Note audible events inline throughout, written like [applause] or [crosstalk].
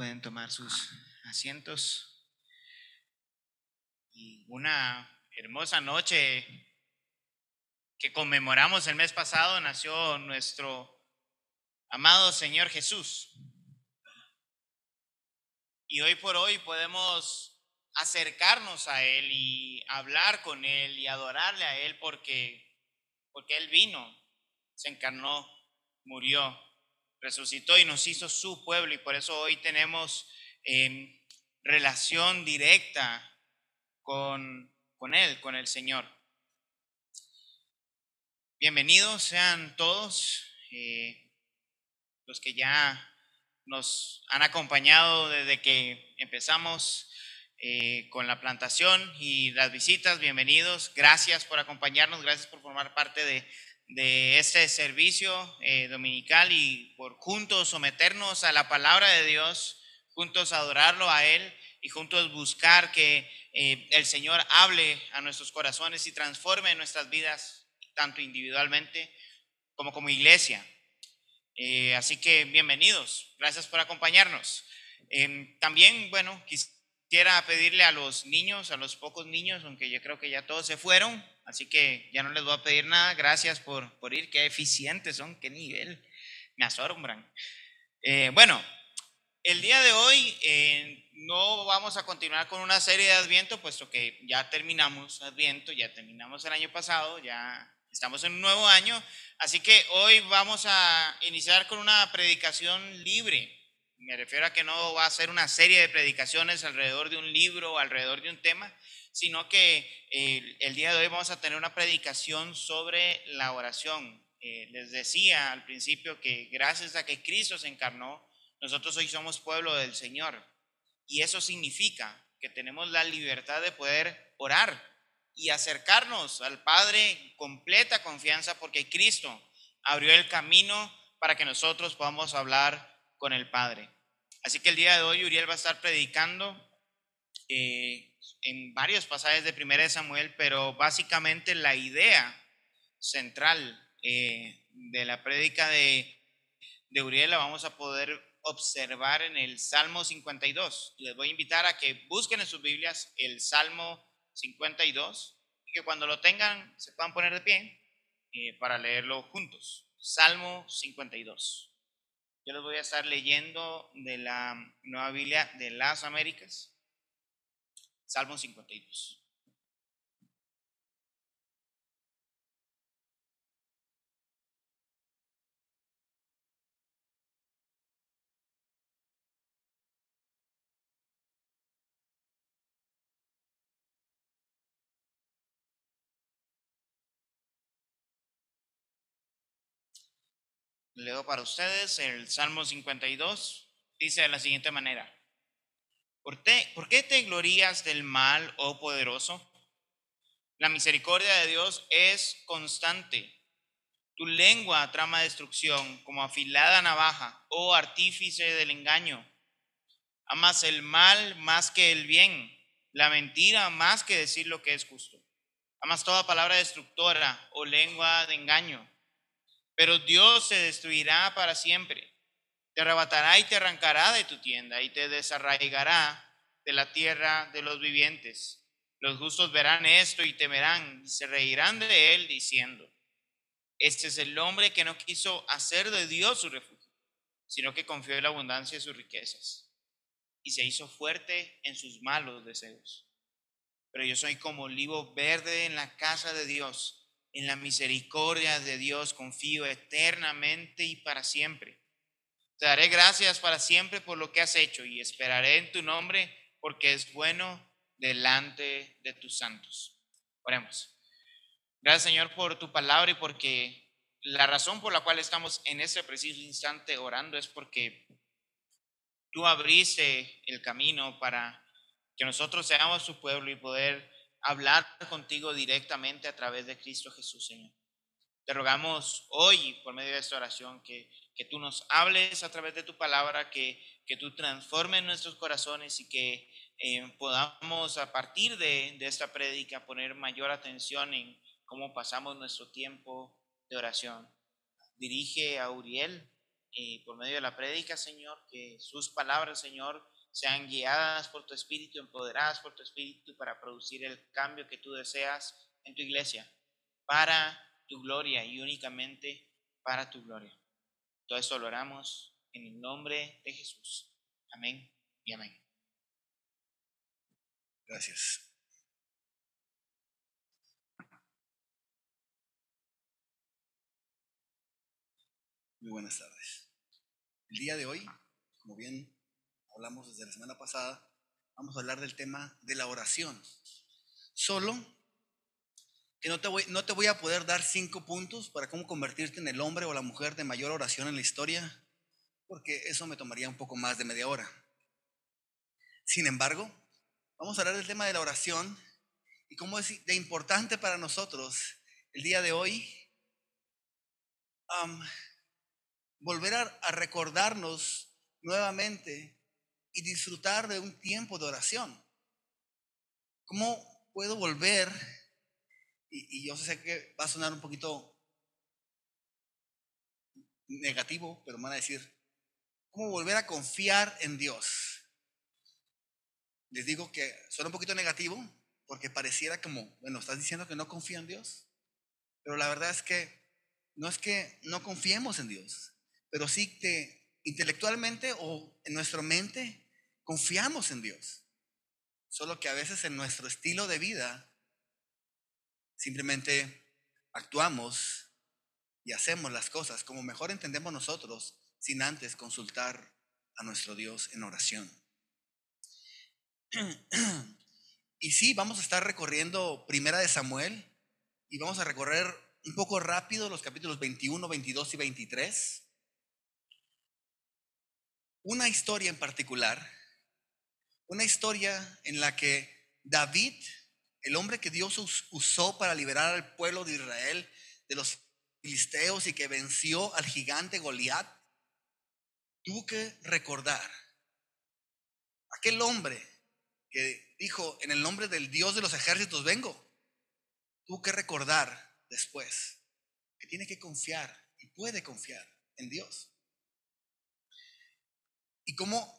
Pueden tomar sus asientos. Y una hermosa noche que conmemoramos el mes pasado nació nuestro amado Señor Jesús. Y hoy por hoy podemos acercarnos a Él y hablar con Él y adorarle a Él porque, porque Él vino, se encarnó, murió, resucitó y nos hizo su pueblo y por eso hoy tenemos em, relación directa con, con Él, con el Señor. Bienvenidos sean todos eh, los que ya nos han acompañado desde que empezamos eh, con la plantación y las visitas. Bienvenidos. Gracias por acompañarnos. Gracias por formar parte de, de este servicio eh, dominical y por juntos someternos a la palabra de Dios, juntos adorarlo a Él y juntos buscar que eh, el Señor hable a nuestros corazones y transforme nuestras vidas, tanto individualmente como como iglesia. Eh, así que bienvenidos, gracias por acompañarnos. Em, también, bueno, quisiera pedirle a los niños, a los pocos niños, aunque yo creo que ya todos se fueron, Así que ya no les voy a pedir nada. Gracias por, por ir. Qué eficientes son, qué nivel. Me asombran. Eh, bueno, el día de hoy eh, no vamos a continuar con una serie de Adviento, puesto que ya terminamos Adviento, ya terminamos el año pasado, ya estamos en un nuevo año. Así que hoy vamos a iniciar con una predicación libre. Me refiero a que no va a ser una serie de predicaciones alrededor de un libro o alrededor de un tema, sino que eh, el día de hoy vamos a tener una predicación sobre la oración. Eh, les decía al principio que gracias a que Cristo se encarnó, nosotros hoy somos pueblo del Señor. Y eso significa que tenemos la libertad de poder orar y acercarnos al Padre completa confianza porque Cristo abrió el camino para que nosotros podamos hablar con el Padre. Así que el día de hoy Uriel va a estar predicando eh, en varios pasajes de Primera de Samuel, pero básicamente la idea central eh, de la prédica de, Uriel la vamos a poder observar en el Salmo 52. Les voy a invitar a que busquen en sus Biblias el Salmo 52 y que cuando lo tengan se puedan poner de pie eh, para leerlo juntos. Salmo 52. Yo les voy a estar leyendo de la Nueva Biblia de las Américas. Salmo 52. Leo para ustedes el Salmo 52. Dice de la siguiente manera. ¿Por qué, te glorías del mal, oh poderoso? La misericordia de Dios es constante. Tu lengua trama destrucción como afilada navaja, oh artífice del engaño. Amas el mal más que el bien, la mentira más que decir lo que es justo. Amas toda palabra destructora o oh lengua de engaño. Pero Dios se destruirá para siempre te arrebatará y te arrancará de tu tienda y te desarraigará de la tierra de los vivientes. Los justos verán esto y temerán y se reirán de él diciendo, este es el hombre que no quiso hacer de Dios su refugio, sino que confió en la abundancia de sus riquezas y se hizo fuerte en sus malos deseos. Pero yo soy como olivo verde en la casa de Dios, en la misericordia de Dios confío eternamente y para siempre. Te daré gracias para siempre por lo que has hecho y esperaré en tu nombre porque es bueno delante de tus santos. Oremos. Gracias Señor por tu palabra y porque la razón por la cual estamos en este preciso instante orando es porque tú abriste el camino para que nosotros seamos tu pueblo y poder hablar contigo directamente a través de Cristo Jesús, Señor. Te rogamos hoy, por medio de esta oración, que que tú nos hables a través de tu palabra, que, que tú transformes nuestros corazones y que eh, podamos a partir de, de esta prédica poner mayor atención en cómo pasamos nuestro tiempo de oración. Dirige a Uriel y por medio de la prédica, Señor, que sus palabras, Señor, sean guiadas por tu Espíritu, empoderadas por tu Espíritu para producir el cambio que tú deseas en tu iglesia, para tu gloria y únicamente para tu gloria. Todo esto lo oramos en el nombre de Jesús. Amén y amén. Gracias. Muy buenas tardes. El día de hoy, como bien hablamos desde la semana pasada, vamos a hablar del tema de la oración. Solo que no te voy, no te voy a poder dar cinco puntos para cómo convertirte en el hombre o la mujer de mayor oración en la historia, porque eso me tomaría un poco más de media hora. Sin embargo, vamos a hablar del tema de la oración y cómo es de importante para nosotros el día de hoy volver a, recordarnos nuevamente y disfrutar de un tiempo de oración. ¿Cómo puedo volver? Y, yo sé que va a sonar un poquito negativo, pero me van a decir, ¿cómo volver a confiar en Dios? Les digo que suena un poquito negativo porque pareciera como, bueno, estás diciendo que no confío en Dios, pero la verdad es que no es que no confiemos en Dios, pero sí que intelectualmente o en nuestra mente confiamos en Dios. Solo que a veces en nuestro estilo de vida simplemente actuamos y hacemos las cosas como mejor entendemos nosotros sin antes consultar a nuestro Dios en oración. [clears throat] Y sí, vamos a estar recorriendo Primera de Samuel y vamos a recorrer un poco rápido los capítulos 21, 22 y 23 una historia en particular, una historia en la que David, el hombre que Dios usó para liberar al pueblo de Israel de los filisteos y que venció al gigante Goliat, tuvo que recordar aquel hombre que dijo, en el nombre del Dios de los ejércitos vengo, tuvo que recordar después que tiene que confiar y puede confiar en Dios y cómo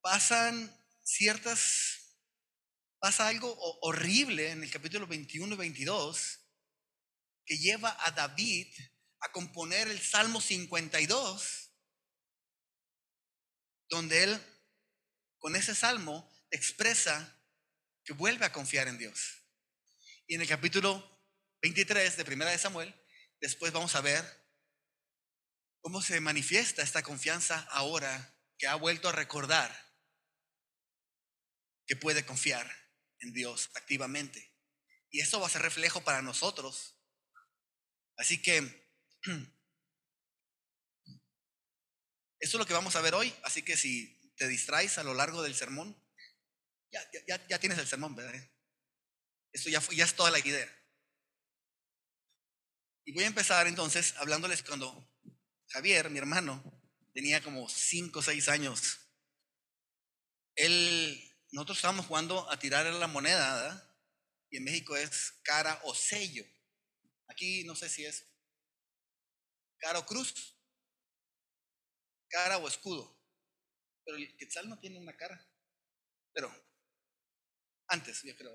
pasan ciertas, pasa algo horrible en el capítulo 21 y 22 que lleva a David a componer el Salmo 52, donde él con ese salmo expresa que vuelve a confiar en Dios. Y en el capítulo 23 de Primera de Samuel, después vamos a ver cómo se manifiesta esta confianza ahora que ha vuelto a recordar que puede confiar en Dios activamente. Y eso va a ser reflejo para nosotros. Así que [clears throat] eso es lo que vamos a ver hoy. Así que si te distraes a lo largo del sermón, ya, ya, ya tienes el sermón, ¿verdad? Esto ya, ya es toda la idea. Y voy a empezar entonces hablándoles cuando Javier, mi hermano, tenía como 5 o 6 años. Él, nosotros estábamos jugando a tirar la moneda, ¿verdad? Y en México es cara o sello. Aquí no sé si es cara o cruz, cara o escudo. Pero el quetzal no tiene una cara. Pero antes, yo creo.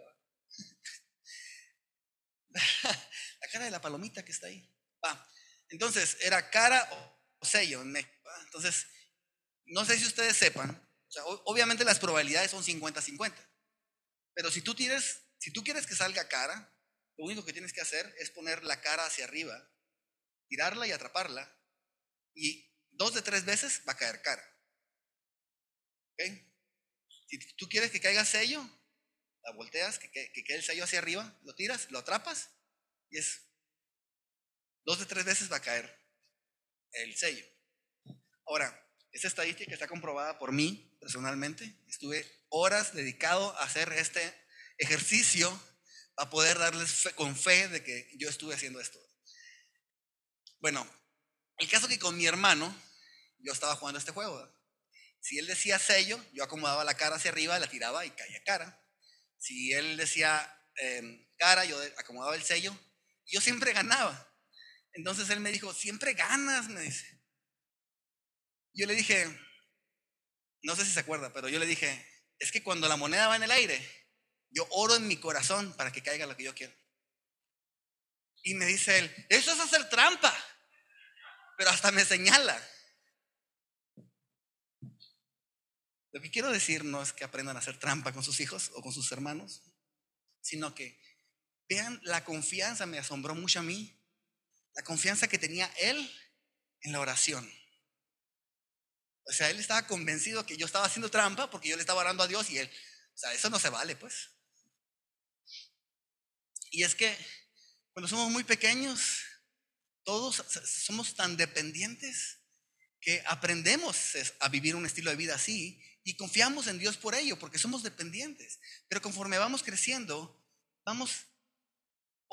[laughs] la cara de la palomita que está ahí. Entonces, era cara o sello en México. Entonces, no sé si ustedes sepan, obviamente las probabilidades son 50-50, pero si tú, si tú quieres que salga cara, lo único que tienes que hacer es poner la cara hacia arriba, tirarla y atraparla, y dos de tres veces va a caer cara. Si tú quieres que caiga sello, la volteas, que, que quede el sello hacia arriba, lo tiras, lo atrapas, y es dos de tres veces va a caer el sello. Ahora, esta estadística está comprobada por mí personalmente. Estuve horas dedicado a hacer este ejercicio para poder darles con fe de que yo estuve haciendo esto. Bueno, el caso que con mi hermano, yo estaba jugando este juego. Si él decía sello, yo acomodaba la cara hacia arriba, la tiraba y caía cara. Si él decía em, cara, yo acomodaba el sello. Y yo siempre ganaba. Entonces él me dijo, siempre ganas, me dice. Yo le dije, no sé si se acuerda, pero yo le dije, es que cuando la moneda va en el aire, yo oro en mi corazón para que caiga lo que yo quiero. Y me dice él, eso es hacer trampa. Pero hasta me señala. Lo que quiero decir no es que aprendan a hacer trampa con sus hijos o con sus hermanos, sino que vean la confianza, me asombró mucho a mí, la confianza que tenía él en la oración. O sea, él estaba convencido que yo estaba haciendo trampa porque yo le estaba orando a Dios y él, o sea, eso no se vale, pues. Y es que cuando somos muy pequeños, todos somos tan dependientes que aprendemos a vivir un estilo de vida así y confiamos en Dios por ello, porque somos dependientes. Pero conforme vamos creciendo, vamos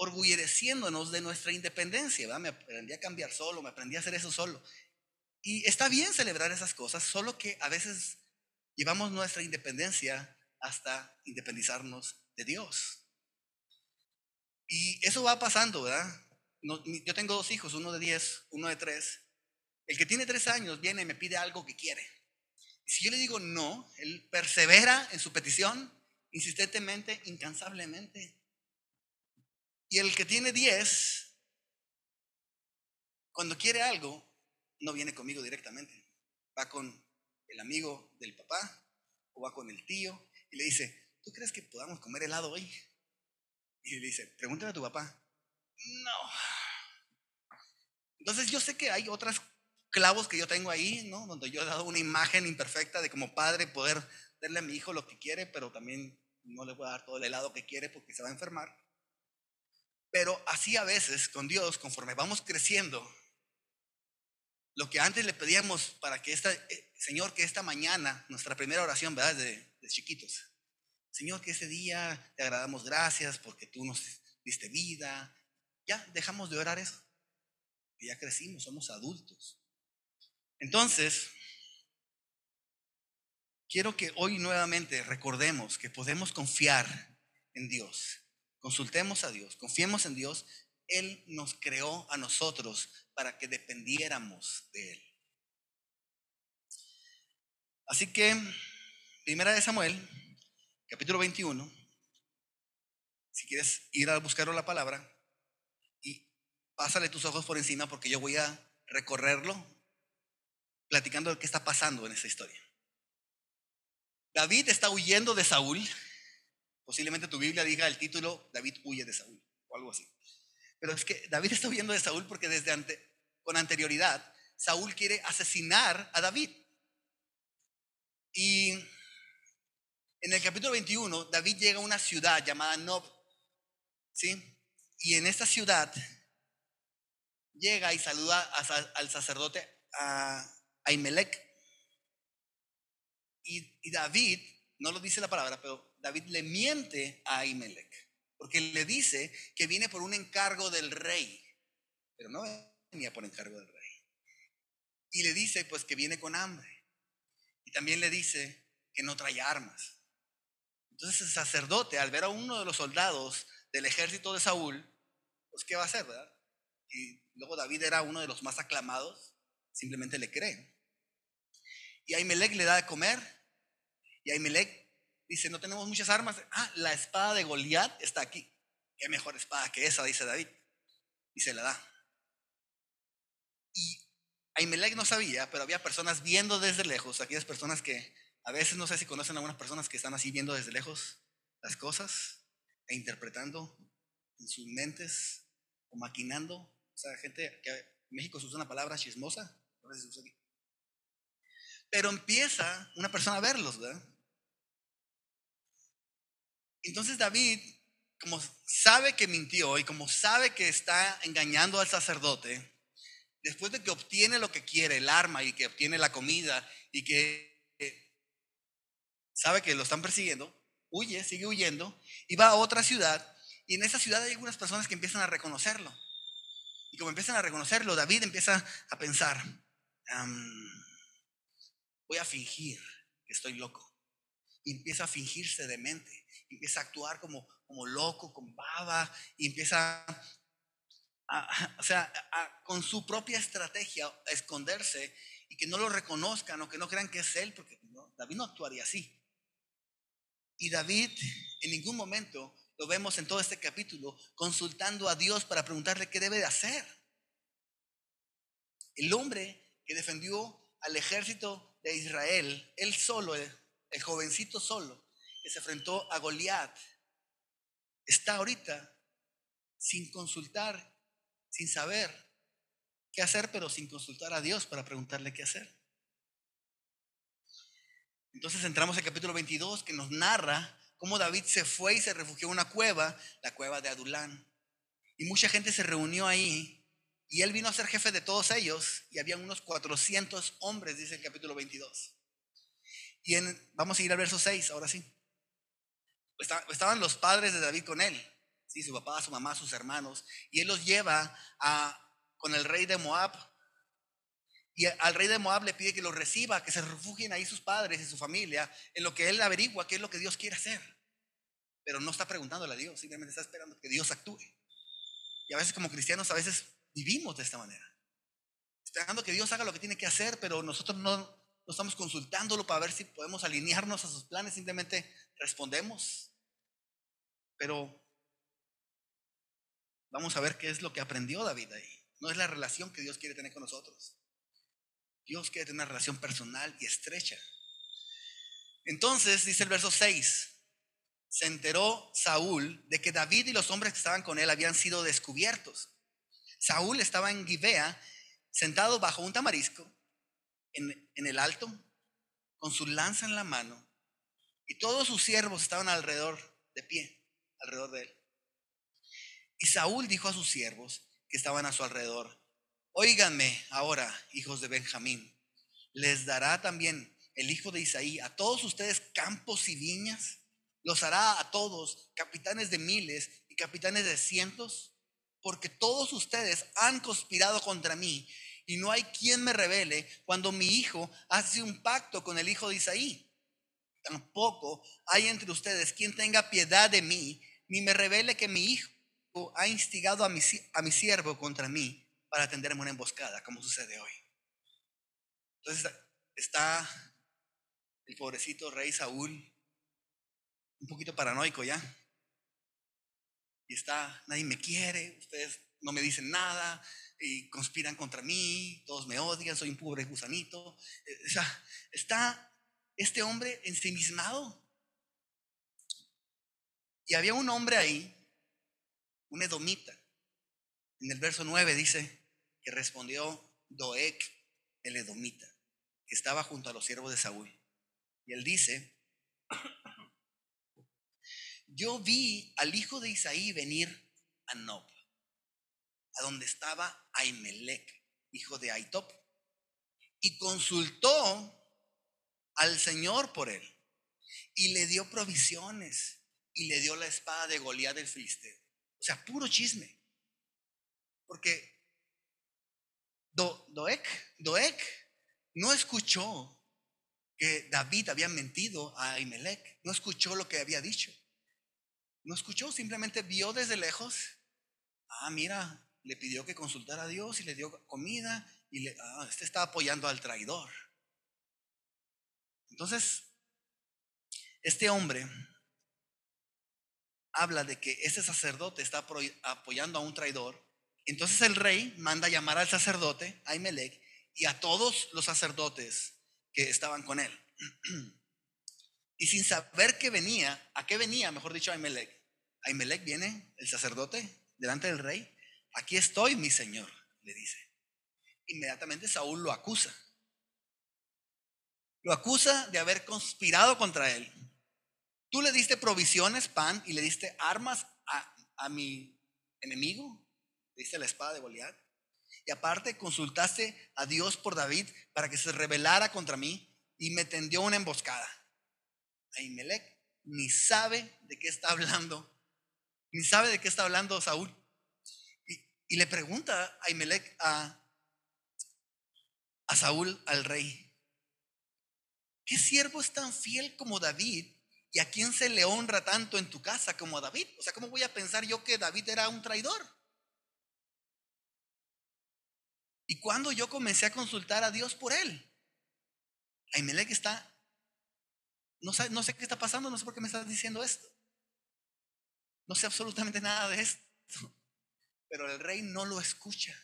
orgulleciéndonos de nuestra independencia. Me aprendí a cambiar solo, me aprendí a hacer eso solo. Y está bien celebrar esas cosas, solo que a veces llevamos nuestra independencia hasta independizarnos de Dios. Y eso va pasando, ¿verdad? yo tengo dos hijos, uno de 10, uno de 3. El que tiene 3 años viene y me pide algo que quiere. Y si yo le digo no, él persevera en su petición insistentemente, incansablemente. Y el que tiene 10, cuando quiere algo, no viene conmigo directamente. Va con el amigo del papá o va con el tío y le dice, ¿tú crees que podamos comer helado hoy? Y le dice, pregúntale a tu papá. No. Entonces yo sé que hay otros clavos que yo tengo ahí, ¿no? Donde yo he dado una imagen imperfecta de como padre poder darle a mi hijo lo que quiere, pero también no le voy a dar todo el helado que quiere porque se va a enfermar. Pero así a veces con Dios, conforme vamos creciendo, lo que antes le pedíamos para que esta, eh, Señor, que esta mañana, nuestra primera oración, ¿verdad? De, de chiquitos. Señor, que ese día te agradamos gracias porque tú nos diste vida. Ya dejamos de orar eso. Ya crecimos, somos adultos. Entonces, quiero que hoy nuevamente recordemos que podemos confiar en Dios. Consultemos a Dios, confiemos en Dios. Él nos creó a nosotros para que dependiéramos de Él. Así que, primera de Samuel, capítulo 21, si quieres ir a buscar la palabra, y pásale tus ojos por encima porque yo voy a recorrerlo platicando de qué está pasando en esta historia. David está huyendo de Saúl. Posiblemente tu Biblia diga el título, David huye de Saúl, o algo así. Pero es que David está huyendo de Saúl porque desde con anterioridad, Saúl quiere asesinar a David. Y en el capítulo 21, David llega a una ciudad llamada Nob. ¿Sí? Y en esta ciudad llega y saluda al sacerdote a Ahimelech. Y, David, no lo dice la palabra, pero David le miente a Ahimelech. Porque le dice que viene por un encargo del rey. Pero no venía por encargo del rey. Y le dice pues que viene con hambre. Y también le dice que no trae armas. Entonces el sacerdote, al ver a uno de los soldados del ejército de Saúl, pues ¿qué va a hacer, verdad? Y luego David era uno de los más aclamados, simplemente le cree. Y Ahimelech le da de comer. Y Ahimelech dice, no tenemos muchas armas. Ah, la espada de Goliat está aquí. Qué mejor espada que esa, dice David. Y se la da. Y Ahimelech no sabía, pero había personas viendo desde lejos, aquellas personas que a veces no sé si conocen a algunas personas que están así viendo desde lejos las cosas e interpretando en sus mentes o maquinando. O sea, gente que en México se usa una palabra chismosa, a veces se usa aquí. Pero empieza una persona a verlos, ¿verdad? Entonces David, como sabe que mintió y como sabe que está engañando al sacerdote, después de que obtiene lo que quiere, el arma y que obtiene la comida y que sabe que lo están persiguiendo, huye, sigue huyendo y va a otra ciudad y en esa ciudad hay algunas personas que empiezan a reconocerlo. Y como empiezan a reconocerlo, David empieza a pensar, voy a fingir que estoy loco. Y empieza a fingirse demente, empieza a actuar como, como loco, con baba, y empieza o sea, con su propia estrategia, a esconderse y que no lo reconozcan o que no crean que es él, porque David no actuaría así. Y David en ningún momento lo vemos en todo este capítulo consultando a Dios para preguntarle qué debe de hacer. El hombre que defendió al ejército de Israel, él solo, el jovencito solo, que se enfrentó a Goliat, está ahorita sin consultar, sin saber qué hacer, pero sin consultar a Dios para preguntarle qué hacer. Entonces entramos al capítulo 22 que nos narra cómo David se fue y se refugió en una cueva, la cueva de Adulán. Y mucha gente se reunió ahí y él vino a ser jefe de todos ellos y había unos 400 hombres, dice el capítulo 22. Y en, vamos a ir al verso 6, ahora sí. Estaban los padres de David con él, ¿sí? su papá, su mamá, sus hermanos, y él los lleva a, con el rey de Moab. Y al rey de Moab le pide que los reciba, que se refugien ahí sus padres y su familia, en lo que él averigua qué es lo que Dios quiere hacer. Pero no está preguntándole a Dios, simplemente está esperando que Dios actúe. Y a veces como cristianos, a veces vivimos de esta manera. Esperando que Dios haga lo que tiene que hacer, pero nosotros no, no estamos consultándolo para ver si podemos alinearnos a sus planes, simplemente respondemos. Pero vamos a ver qué es lo que aprendió David ahí. No es la relación que Dios quiere tener con nosotros. Dios quiere tener una relación personal y estrecha. Entonces, dice el verso 6, se enteró Saúl de que David y los hombres que estaban con él habían sido descubiertos. Saúl estaba en Gibea, sentado bajo un tamarisco, en, el alto, con su lanza en la mano, y todos sus siervos estaban alrededor, de pie, alrededor de él. Y Saúl dijo a sus siervos que estaban a su alrededor, Óiganme ahora, hijos de Benjamín, les dará también el hijo de Isaí a todos ustedes campos y viñas, los hará a todos capitanes de miles y capitanes de cientos, porque todos ustedes han conspirado contra mí y no hay quien me revele cuando mi hijo hace un pacto con el hijo de Isaí. Tampoco hay entre ustedes quien tenga piedad de mí, ni me revele que mi hijo ha instigado a mi, siervo contra mí para tenderme una emboscada, como sucede hoy. Entonces está el pobrecito rey Saúl, un poquito paranoico ya. Y está, nadie me quiere, ustedes no me dicen nada, y conspiran contra mí, todos me odian, soy un pobre gusanito. Eh, o sea, está este hombre ensimismado. Y había un hombre ahí, un edomita. En el verso 9 dice, respondió Doeg, el edomita, que estaba junto a los siervos de Saúl. Y él dice, yo vi al hijo de Isaí venir a Nob, a donde estaba Aimelec, hijo de Aitop, y consultó al Señor por él, y le dio provisiones, y le dio la espada de Goliat del Filisteo. O sea, puro chisme. Porque Doek, Doek no escuchó que David había mentido a Ahimelech, no escuchó lo que había dicho. No escuchó, simplemente vio desde lejos. Ah, mira, le pidió que consultara a Dios y le dio comida y le, ah, este está apoyando al traidor. Entonces, este hombre habla de que ese sacerdote está apoyando a un traidor entonces el rey manda llamar al sacerdote, Ahimelech, y a todos los sacerdotes que estaban con él. [clears throat] y sin saber qué venía, a qué venía, mejor dicho, Ahimelech. Ahimelech viene, el sacerdote, delante del rey. Aquí estoy, mi señor, le dice. Inmediatamente Saúl lo acusa. Lo acusa de haber conspirado contra él. Tú le diste provisiones, pan, y le diste armas a, a mi enemigo, Diste la espada de Goliat. Y aparte consultaste a Dios por David para que se rebelara contra mí y me tendió una emboscada. Ahimelech ni sabe de qué está hablando, ni sabe de qué está hablando Saúl. Y, le pregunta a Ahimelech a, Saúl, al rey, ¿qué siervo es tan fiel como David ¿Y a quién se le honra tanto en tu casa como a David? O sea, ¿cómo voy a pensar yo que David era un traidor? Y cuando yo comencé a consultar a Dios por él, Ahimelech está, no sé, no sé qué está pasando, no sé por qué me estás diciendo esto. No sé absolutamente nada de esto. Pero el rey no lo escucha.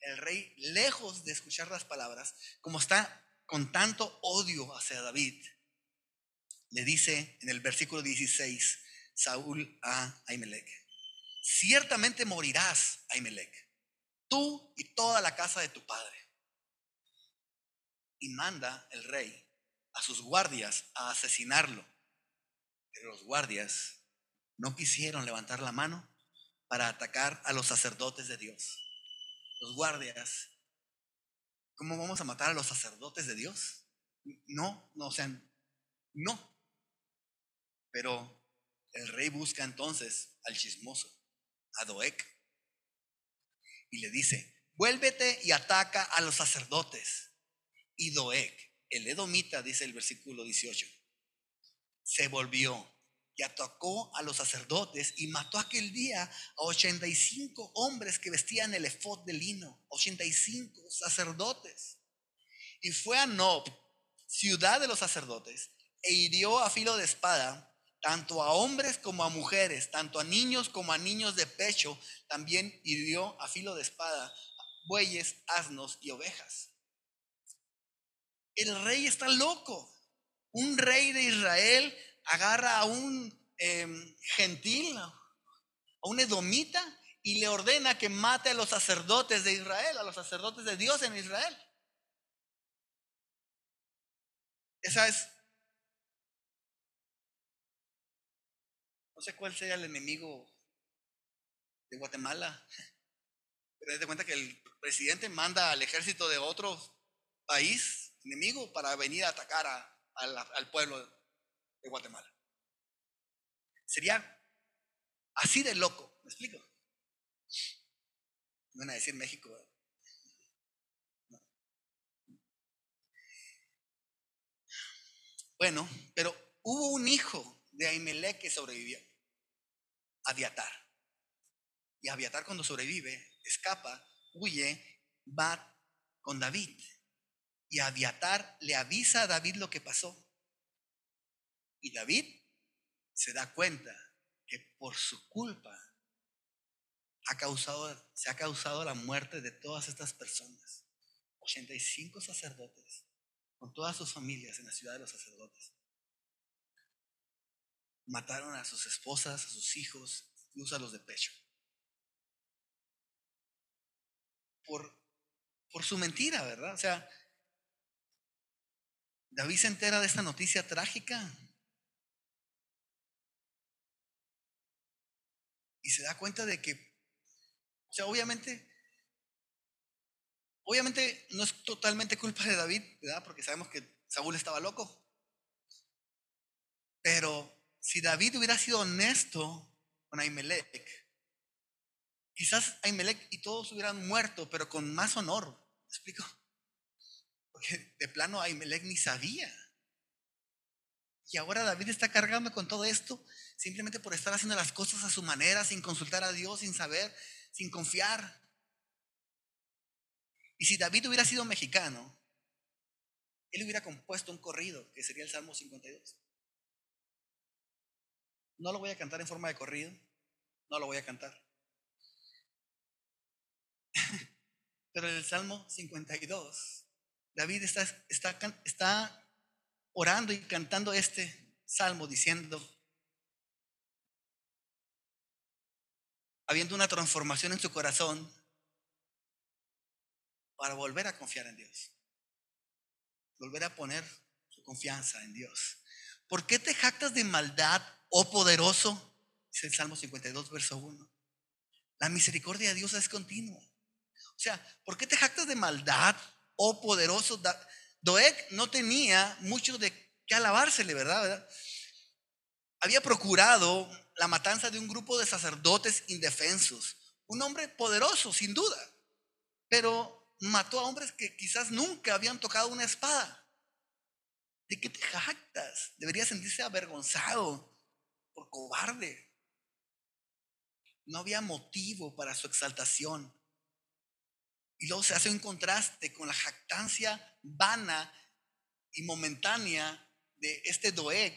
El rey, lejos de escuchar las palabras, como está con tanto odio hacia David, le dice en el versículo 16, Saúl a Ahimelech, ciertamente morirás, Ahimelech, tú y toda la casa de tu padre. Y manda el rey a sus guardias a asesinarlo. Pero los guardias no quisieron levantar la mano para atacar a los sacerdotes de Dios. Los guardias, ¿cómo vamos a matar a los sacerdotes de Dios? No, no, o sea, no. Pero el rey busca entonces al chismoso, a Doek, y le dice, vuélvete y ataca a los sacerdotes. Y Doek, el edomita, dice el versículo 18, se volvió y atacó a los sacerdotes y mató aquel día a 85 hombres que vestían el efod de lino, 85 sacerdotes. Y fue a Nob, ciudad de los sacerdotes, e hirió a filo de espada tanto a hombres como a mujeres, tanto a niños como a niños de pecho, también hirió a filo de espada bueyes, asnos y ovejas. El rey está loco. Un rey de Israel agarra a un em, gentil, a un edomita, y le ordena que mate a los sacerdotes de Israel, a los sacerdotes de Dios en Israel. Esa es No sé cuál sea el enemigo de Guatemala, [laughs] pero de cuenta que el presidente manda al ejército de otro país enemigo para venir a atacar al pueblo de Guatemala. Sería así de loco, ¿me explico? No van a decir México. Bueno, pero hubo un hijo de Ahimelech que sobrevivió. Aviatar. Y Aviatar cuando sobrevive, escapa, huye, va con David. Y Aviatar le avisa a David lo que pasó. Y David se da cuenta que por su culpa ha causado, se ha causado la muerte de todas estas personas. 85 sacerdotes, con todas sus familias en la ciudad de los sacerdotes mataron a sus esposas, a sus hijos, incluso a los de pecho. Por, por su mentira, ¿verdad? O sea, David se entera de esta noticia trágica y se da cuenta de que, o sea, obviamente, obviamente no es totalmente culpa de David, ¿verdad? Porque sabemos que Saúl estaba loco. Pero si David hubiera sido honesto con Ahimelech, quizás Ahimelech y todos hubieran muerto, pero con más honor. ¿Me explico? Porque de plano Ahimelech ni sabía. Y ahora David está cargando con todo esto simplemente por estar haciendo las cosas a su manera, sin consultar a Dios, sin saber, sin confiar. Y si David hubiera sido mexicano, él hubiera compuesto un corrido, que sería el Salmo 52. No lo voy a cantar en forma de corrido, no lo voy a cantar. [laughs] Pero el Salmo 52, David está, está, está orando y cantando este salmo diciendo, habiendo una transformación en su corazón para volver a confiar en Dios, volver a poner su confianza en Dios. ¿Por qué te jactas de maldad, oh poderoso, dice el Salmo 52, verso 1. La misericordia de Dios es continua. O sea, ¿por qué te jactas de maldad, oh poderoso? Doeg no tenía mucho de qué alabársele, ¿verdad? ¿verdad? Había procurado la matanza de un grupo de sacerdotes indefensos. Un hombre poderoso, sin duda, pero mató a hombres que quizás nunca habían tocado una espada. ¿De qué te jactas? Debería sentirse avergonzado por cobarde. No había motivo para su exaltación. Y luego se hace un contraste con la jactancia vana y momentánea de este Doeg.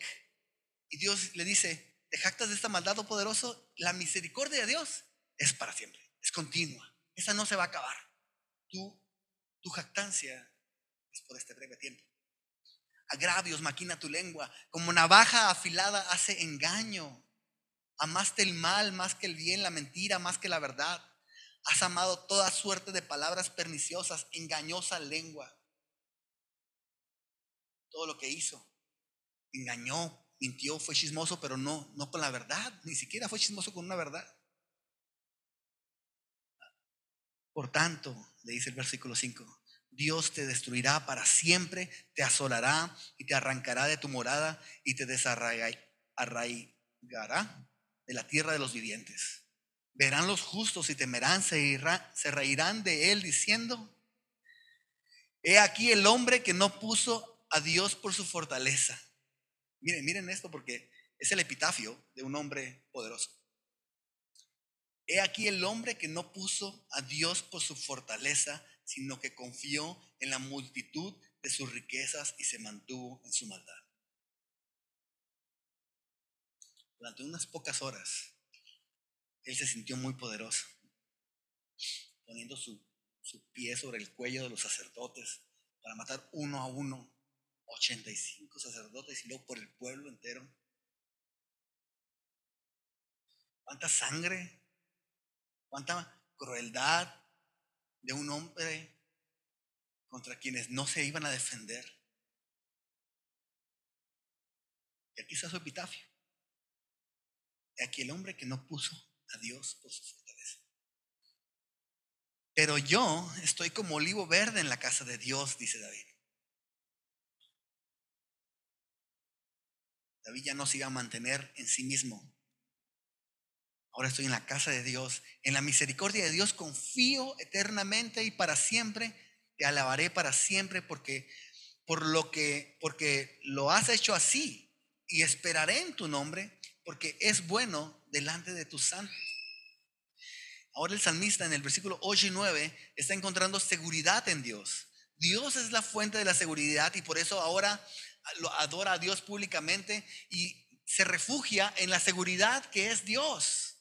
Y Dios le dice, ¿te jactas de esta maldad, oh poderoso? La misericordia de Dios es para siempre, es continua. Esa no se va a acabar. Tú, tu jactancia es por este breve tiempo. Agravios maquina tu lengua, como navaja afilada hace engaño. Amaste el mal más que el bien, la mentira más que la verdad. Has amado toda suerte de palabras perniciosas, engañosa lengua. Todo lo que hizo, engañó, mintió, fue chismoso, pero no, no con la verdad, ni siquiera fue chismoso con una verdad. Por tanto, le dice el versículo 5, Dios te destruirá para siempre, te asolará y te arrancará de tu morada y te desarraigará de la tierra de los vivientes. Verán los justos y temerán, se, se reirán de él diciendo, he aquí el hombre que no puso a Dios por su fortaleza. Miren, miren esto porque es el epitafio de un hombre poderoso. He aquí el hombre que no puso a Dios por su fortaleza, sino que confió en la multitud de sus riquezas y se mantuvo en su maldad. Durante unas pocas horas, él se sintió muy poderoso, poniendo su, su pie sobre el cuello de los sacerdotes para matar uno a uno, 85 sacerdotes y luego por el pueblo entero. ¿Cuánta sangre cuánta crueldad de un hombre contra quienes no se iban a defender. Y aquí está su epitafio. Y aquí el hombre que no puso a Dios por su fortaleza. Pero yo estoy como olivo verde en la casa de Dios, dice David. David ya no se iba a mantener en sí mismo, Ahora estoy en la casa de Dios. En la misericordia de Dios confío eternamente y para siempre. Te alabaré para siempre porque por lo que porque lo has hecho así y esperaré en tu nombre porque es bueno delante de tus santos. Ahora el salmista en el versículo 8 y 9 está encontrando seguridad en Dios. Dios es la fuente de la seguridad y por eso ahora adora a Dios públicamente y se refugia en la seguridad que es Dios.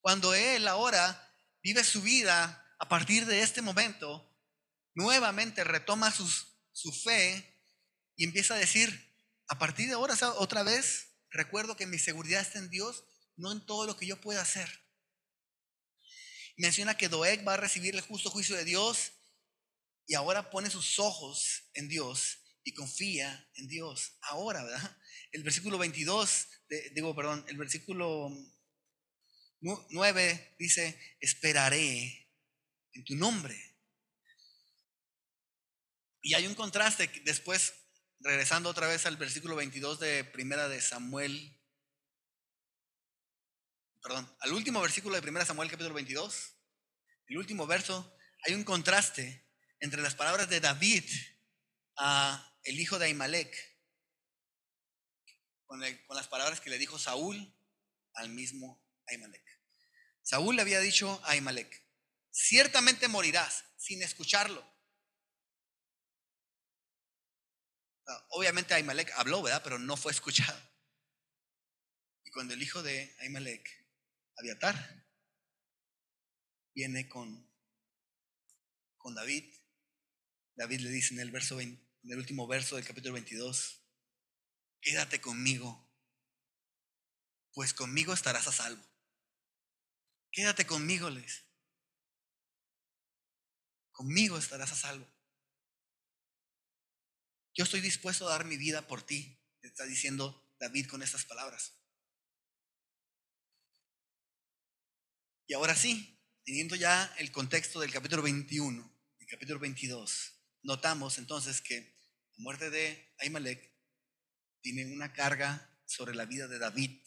Cuando él ahora vive su vida a partir de este momento, nuevamente retoma su fe y empieza a decir, a partir de ahora, otra vez, recuerdo que mi seguridad está en Dios, no en todo lo que yo pueda hacer. Menciona que Doeg va a recibir el justo juicio de Dios y ahora pone sus ojos en Dios y confía en Dios. Ahora, ¿verdad? El versículo 22, digo, perdón, el versículo 9 dice, esperaré en tu nombre. Y hay un contraste después, regresando otra vez al versículo 22 de Primera de Samuel, perdón, al último versículo de Primera Samuel capítulo 22, el último verso, hay un contraste entre las palabras de David a el hijo de Ahimelech con, las palabras que le dijo Saúl al mismo Ahimelech. Saúl le había dicho a Ahimelech, ciertamente morirás sin escucharlo. Obviamente Ahimelech habló, ¿verdad? Pero no fue escuchado. Y cuando el hijo de Ahimelech, Abiatar, viene con, con David, David le dice en el, verso en el último verso del capítulo 22, quédate conmigo, pues conmigo estarás a salvo. Quédate conmigo, les. Conmigo estarás a salvo. Yo estoy dispuesto a dar mi vida por ti, está diciendo David con estas palabras. Y ahora sí, teniendo ya el contexto del capítulo 21 y capítulo 22, notamos entonces que la muerte de Ahimelech tiene una carga sobre la vida de David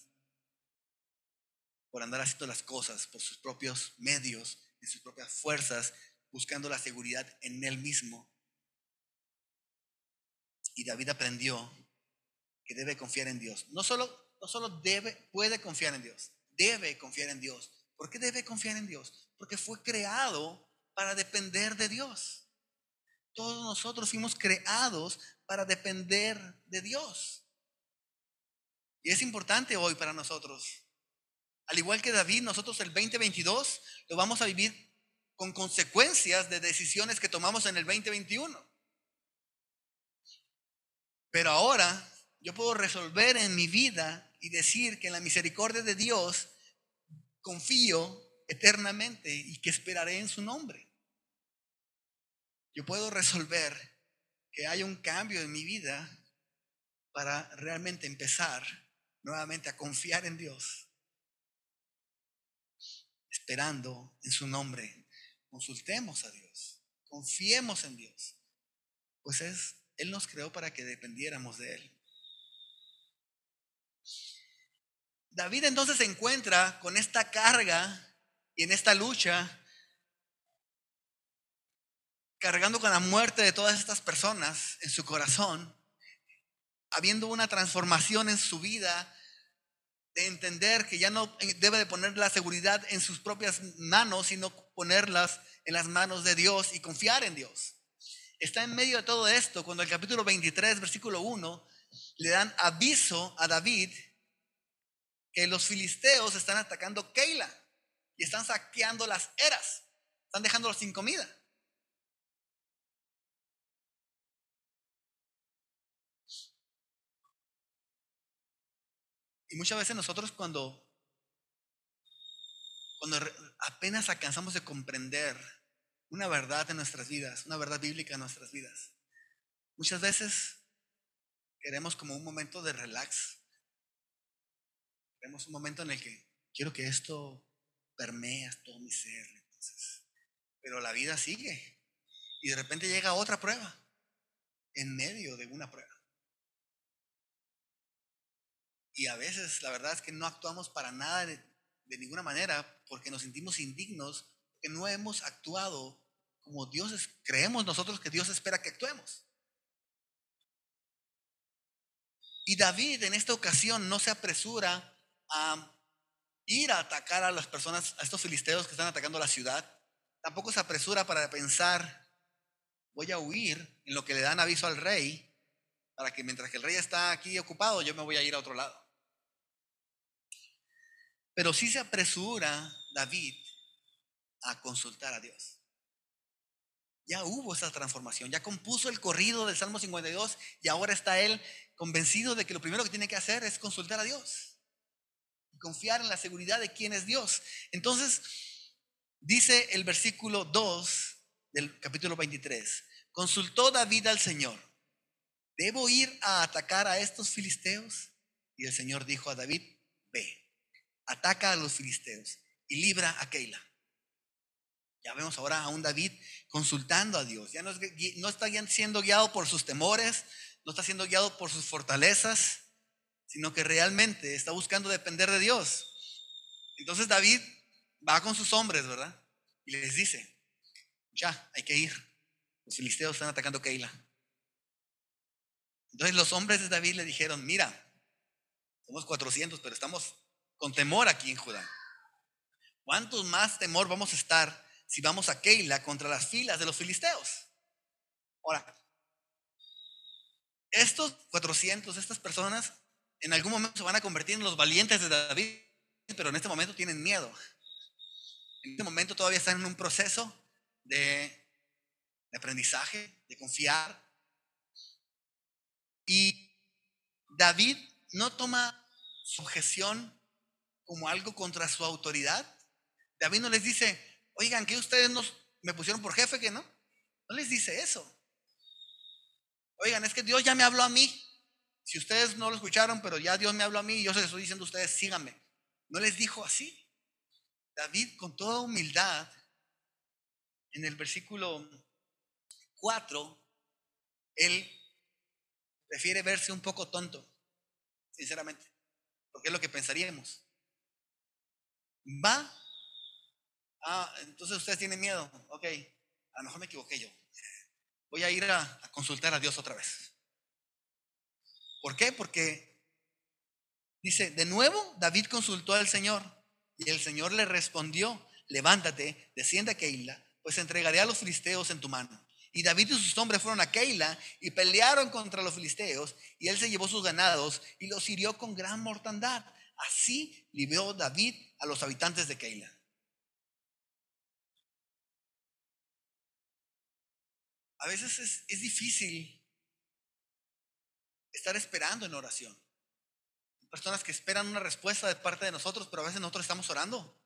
por andar haciendo las cosas por sus propios medios, en sus propias fuerzas, buscando la seguridad en él mismo. Y David aprendió que debe confiar en Dios. No solo, no solo debe, puede confiar en Dios, debe confiar en Dios. ¿Por qué debe confiar en Dios? Porque fue creado para depender de Dios. Todos nosotros fuimos creados para depender de Dios. Y es importante hoy para nosotros. Al igual que David, nosotros el 2022 lo vamos a vivir con consecuencias de decisiones que tomamos en el 2021. Pero ahora yo puedo resolver en mi vida y decir que en la misericordia de Dios confío eternamente y que esperaré en su nombre. Yo puedo resolver que haya un cambio en mi vida para realmente empezar nuevamente a confiar en Dios, esperando en su nombre. Consultemos a Dios, confiemos en Dios, pues es, Él nos creó para que dependiéramos de Él. David entonces se encuentra con esta carga y en esta lucha, cargando con la muerte de todas estas personas en su corazón, habiendo una transformación en su vida, de entender que ya no debe de poner la seguridad en sus propias manos, sino ponerlas en las manos de Dios y confiar en Dios. Está en medio de todo esto cuando el capítulo 23, versículo 1, le dan aviso a David que los filisteos están atacando Keila y están saqueando las eras, están dejándolos sin comida. Y muchas veces nosotros cuando, cuando apenas alcanzamos de comprender una verdad en nuestras vidas, una verdad bíblica en nuestras vidas, muchas veces queremos como un momento de relax. Queremos un momento en el que quiero que esto permee todo mi ser. Pero la vida sigue. Y de repente llega otra prueba en medio de una prueba. Y a veces la verdad es que no actuamos para nada de, ninguna manera porque nos sentimos indignos, que no hemos actuado como Dios creemos nosotros que Dios espera que actuemos. Y David en esta ocasión no se apresura a ir a atacar a las personas, a estos filisteos que están atacando la ciudad. Tampoco se apresura para pensar, voy a huir en lo que le dan aviso al rey, para que mientras que el rey está aquí ocupado, yo me voy a ir a otro lado. Pero sí se apresura David a consultar a Dios. Ya hubo esa transformación, ya compuso el corrido del Salmo 52 y ahora está él convencido de que lo primero que tiene que hacer es consultar a Dios y confiar en la seguridad de quién es Dios. Entonces, dice el versículo 2 del capítulo 23, consultó David al Señor, ¿debo ir a atacar a estos filisteos? Y el Señor dijo a David, ataca a los filisteos y libra a Keila. Ya vemos ahora a un David consultando a Dios. Ya no, no está siendo guiado por sus temores, no está siendo guiado por sus fortalezas, sino que realmente está buscando depender de Dios. Entonces David va con sus hombres, ¿verdad? Y les dice, ya, hay que ir. Los filisteos están atacando a Keila. Entonces los hombres de David le dijeron, mira, somos 400, pero estamos con temor aquí en Judá. ¿Cuántos más temor vamos a estar si vamos a Keila contra las filas de los filisteos? Ahora, estos 400, estas personas, en algún momento se van a convertir en los valientes de David, pero en este momento tienen miedo. En este momento todavía están en un proceso de, aprendizaje, de confiar. Y David no toma sujeción como algo contra su autoridad. David no les dice, oigan, que ustedes nos, me pusieron por jefe, que no. No les dice eso. Oigan, es que Dios ya me habló a mí. Si ustedes no lo escucharon, pero ya Dios me habló a mí yo se lo estoy diciendo a ustedes, síganme. No les dijo así. David, con toda humildad, en el versículo 4, él prefiere verse un poco tonto, sinceramente, porque es lo que pensaríamos. Va. Ah, entonces ustedes tienen miedo. Ok, a lo mejor me equivoqué yo. Voy a ir a, consultar a Dios otra vez. ¿Por qué? Porque dice, de nuevo David consultó al Señor y el Señor le respondió, levántate, desciende a Keila, pues entregaré a los filisteos en tu mano. Y David y sus hombres fueron a Keila y pelearon contra los filisteos, y él se llevó sus ganados y los hirió con gran mortandad. Así libró David a los habitantes de Keila. A veces es, difícil estar esperando en oración. Personas que esperan una respuesta de parte de nosotros, pero a veces nosotros estamos orando.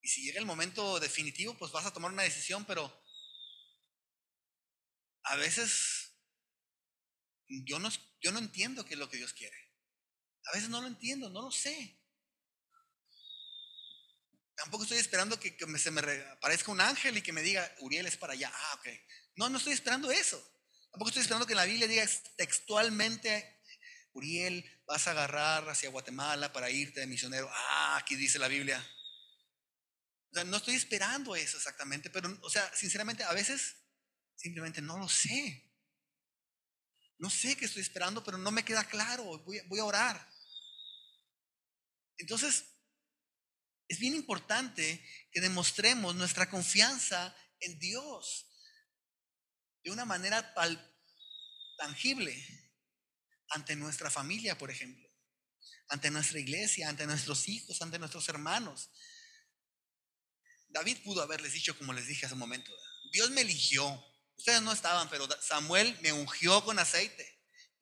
Y si llega el momento definitivo, pues vas a tomar una decisión, pero a veces yo no, yo no entiendo qué es lo que Dios quiere. A veces no lo entiendo, no lo sé. Tampoco estoy esperando que, se me aparezca un ángel y que me diga, Uriel es para allá. Ah, ok. No, no estoy esperando eso. Tampoco estoy esperando que la Biblia diga textualmente, Uriel, vas a agarrar hacia Guatemala para irte de misionero. Ah, aquí dice la Biblia. O sea, no estoy esperando eso exactamente, pero, o sea, sinceramente, a veces simplemente no lo sé. No sé qué estoy esperando, pero no me queda claro. Voy, voy a orar. Entonces, es bien importante que demostremos nuestra confianza en Dios de una manera tangible ante nuestra familia, por ejemplo, ante nuestra iglesia, ante nuestros hijos, ante nuestros hermanos. David pudo haberles dicho, como les dije hace un momento, Dios me eligió. Ustedes no estaban, pero Samuel me ungió con aceite.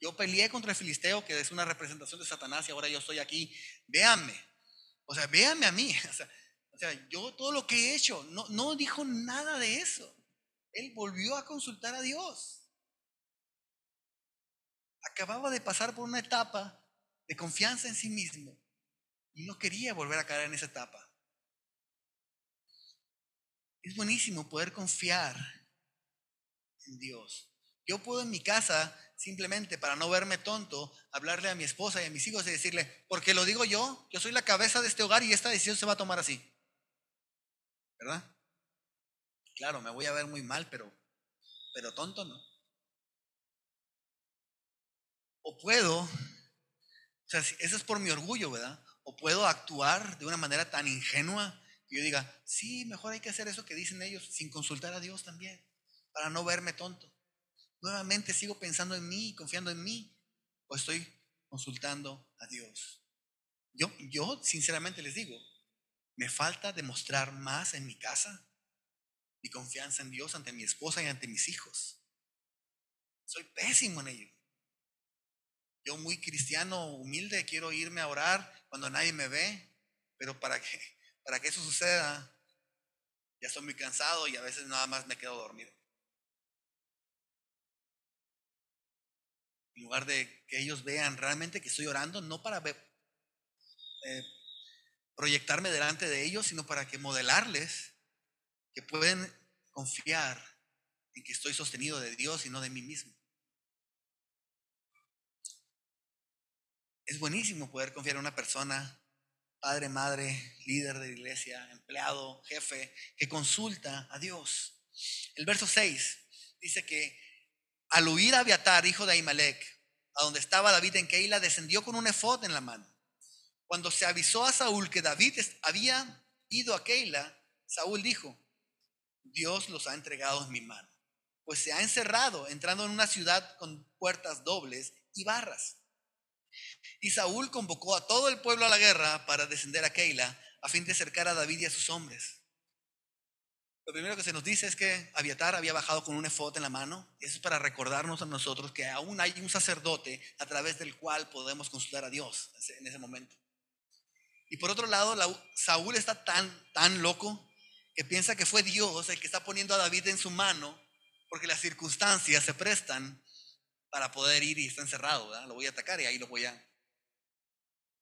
Yo peleé contra el filisteo, que es una representación de Satanás, y ahora yo estoy aquí. Véanme. O sea, véanme a mí. [laughs] O sea, yo todo lo que he hecho, no, no dijo nada de eso. Él volvió a consultar a Dios. Acababa de pasar por una etapa de confianza en sí mismo y no quería volver a caer en esa etapa. Es buenísimo poder confiar en Dios. Yo puedo en mi casa, simplemente para no verme tonto, hablarle a mi esposa y a mis hijos y decirle, porque lo digo yo, yo soy la cabeza de este hogar y esta decisión se va a tomar así. ¿Verdad? Claro, me voy a ver muy mal, pero, pero tonto no. O puedo, o sea, eso es por mi orgullo, ¿verdad? O puedo actuar de una manera tan ingenua y yo diga, sí, mejor hay que hacer eso que dicen ellos sin consultar a Dios también, para no verme tonto. Nuevamente sigo pensando en mí, confiando en mí, o estoy consultando a Dios. Yo, yo sinceramente les digo, me falta demostrar más en mi casa mi confianza en Dios ante mi esposa y ante mis hijos. Soy pésimo en ello. Yo muy cristiano, humilde, quiero irme a orar cuando nadie me ve, pero para que para que eso suceda, ya estoy muy cansado y a veces nada más me quedo dormido. En lugar de que ellos vean realmente que estoy orando, no para eh, proyectarme delante de ellos, sino para que modelarles que pueden confiar en que estoy sostenido de Dios y no de mí mismo. Es buenísimo poder confiar en una persona padre, madre, líder de iglesia, empleado, jefe, que consulta a Dios. El verso 6 dice que al huir a Abiatar, hijo de Ahimelech, a donde estaba David en Keila, descendió con un efod en la mano. Cuando se avisó a Saúl que David había ido a Keila, Saúl dijo, Dios los ha entregado en mi mano, pues se ha encerrado entrando en una ciudad con puertas dobles y barras. Y Saúl convocó a todo el pueblo a la guerra para descender a Keila a fin de cercar a David y a sus hombres. Lo primero que se nos dice es que Abiatar había bajado con un efod en la mano. Y eso es para recordarnos a nosotros que aún hay un sacerdote a través del cual podemos consultar a Dios en ese momento. Y por otro lado, Saúl está tan, tan loco que piensa que fue Dios el que está poniendo a David en su mano porque las circunstancias se prestan para poder ir y está encerrado, ¿verdad? Lo voy a atacar y ahí lo voy a,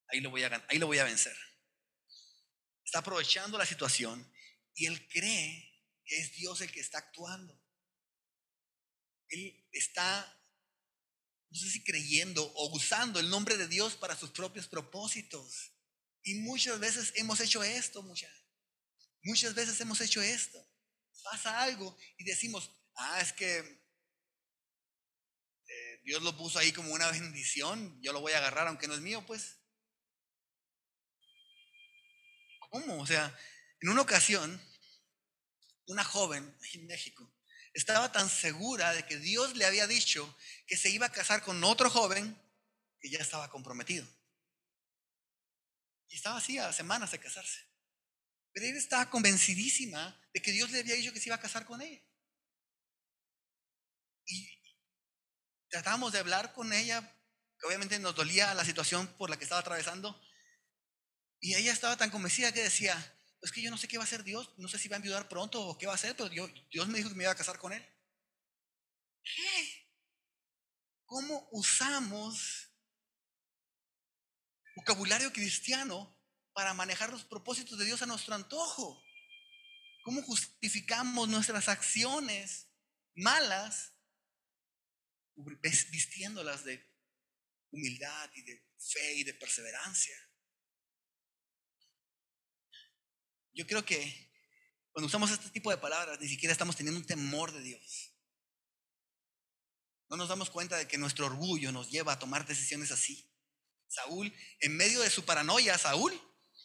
ahí lo voy a, ahí lo voy a vencer. Está aprovechando la situación y él cree es Dios el que está actuando. Él está, no sé si creyendo o usando el nombre de Dios para sus propios propósitos. Y muchas veces hemos hecho esto, muchas. Muchas veces hemos hecho esto. Pasa algo y decimos, ah, es que Dios lo puso ahí como una bendición, yo lo voy a agarrar aunque no es mío, pues. ¿Cómo? O sea, en una ocasión, una joven en México, estaba tan segura de que Dios le había dicho que se iba a casar con otro joven que ya estaba comprometido. Y estaba así a semanas de casarse. Pero ella estaba convencidísima de que Dios le había dicho que se iba a casar con ella. Y tratamos de hablar con ella, que obviamente nos dolía la situación por la que estaba atravesando. Y ella estaba tan convencida que decía, es que yo no sé qué va a hacer Dios, no sé si va a enviudar pronto o qué va a hacer, pero Dios, me dijo que me iba a casar con él. ¿Qué? ¿Cómo usamos vocabulario cristiano para manejar los propósitos de Dios a nuestro antojo? ¿Cómo justificamos nuestras acciones malas vistiéndolas de humildad y de fe y de perseverancia? Yo creo que cuando usamos este tipo de palabras ni siquiera estamos teniendo un temor de Dios. No nos damos cuenta de que nuestro orgullo nos lleva a tomar decisiones así. Saúl, en medio de su paranoia, Saúl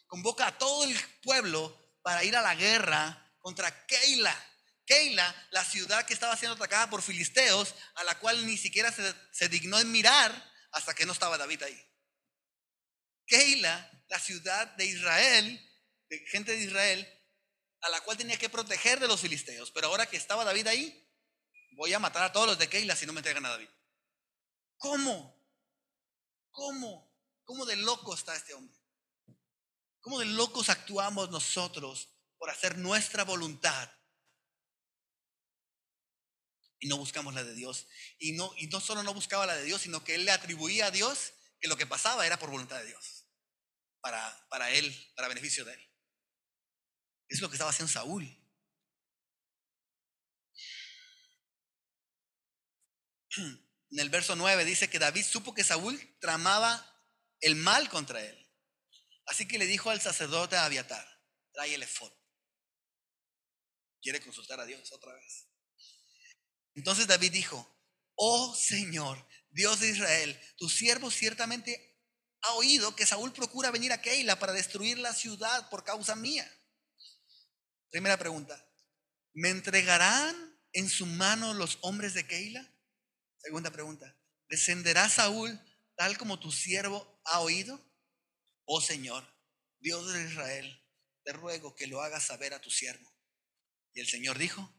convoca a todo el pueblo para ir a la guerra contra Keila. Keila, la ciudad que estaba siendo atacada por filisteos, a la cual ni siquiera se, se dignó en mirar hasta que no estaba David ahí. Keila, la ciudad de Israel, gente de Israel a la cual tenía que proteger de los filisteos. Pero ahora que estaba David ahí, voy a matar a todos los de Keila si no me entregan a David. ¿Cómo? ¿Cómo? ¿Cómo de loco está este hombre? ¿Cómo de locos actuamos nosotros por hacer nuestra voluntad? Y no buscamos la de Dios. Y no, y no solo no buscaba la de Dios, sino que él le atribuía a Dios que lo que pasaba era por voluntad de Dios. Para, para él, para beneficio de él. Es lo que estaba haciendo Saúl. En el verso 9 dice que David supo que Saúl tramaba el mal contra él. Así que le dijo al sacerdote Abiatar, trae el efod. Quiere consultar a Dios otra vez. Entonces David dijo, oh Señor, Dios de Israel, tu siervo ciertamente ha oído que Saúl procura venir a Keila para destruir la ciudad por causa mía. Primera pregunta, ¿me entregarán en su mano los hombres de Keila? Segunda pregunta, ¿descenderá Saúl tal como tu siervo ha oído? Oh Señor, Dios de Israel, te ruego que lo hagas saber a tu siervo. Y el Señor dijo,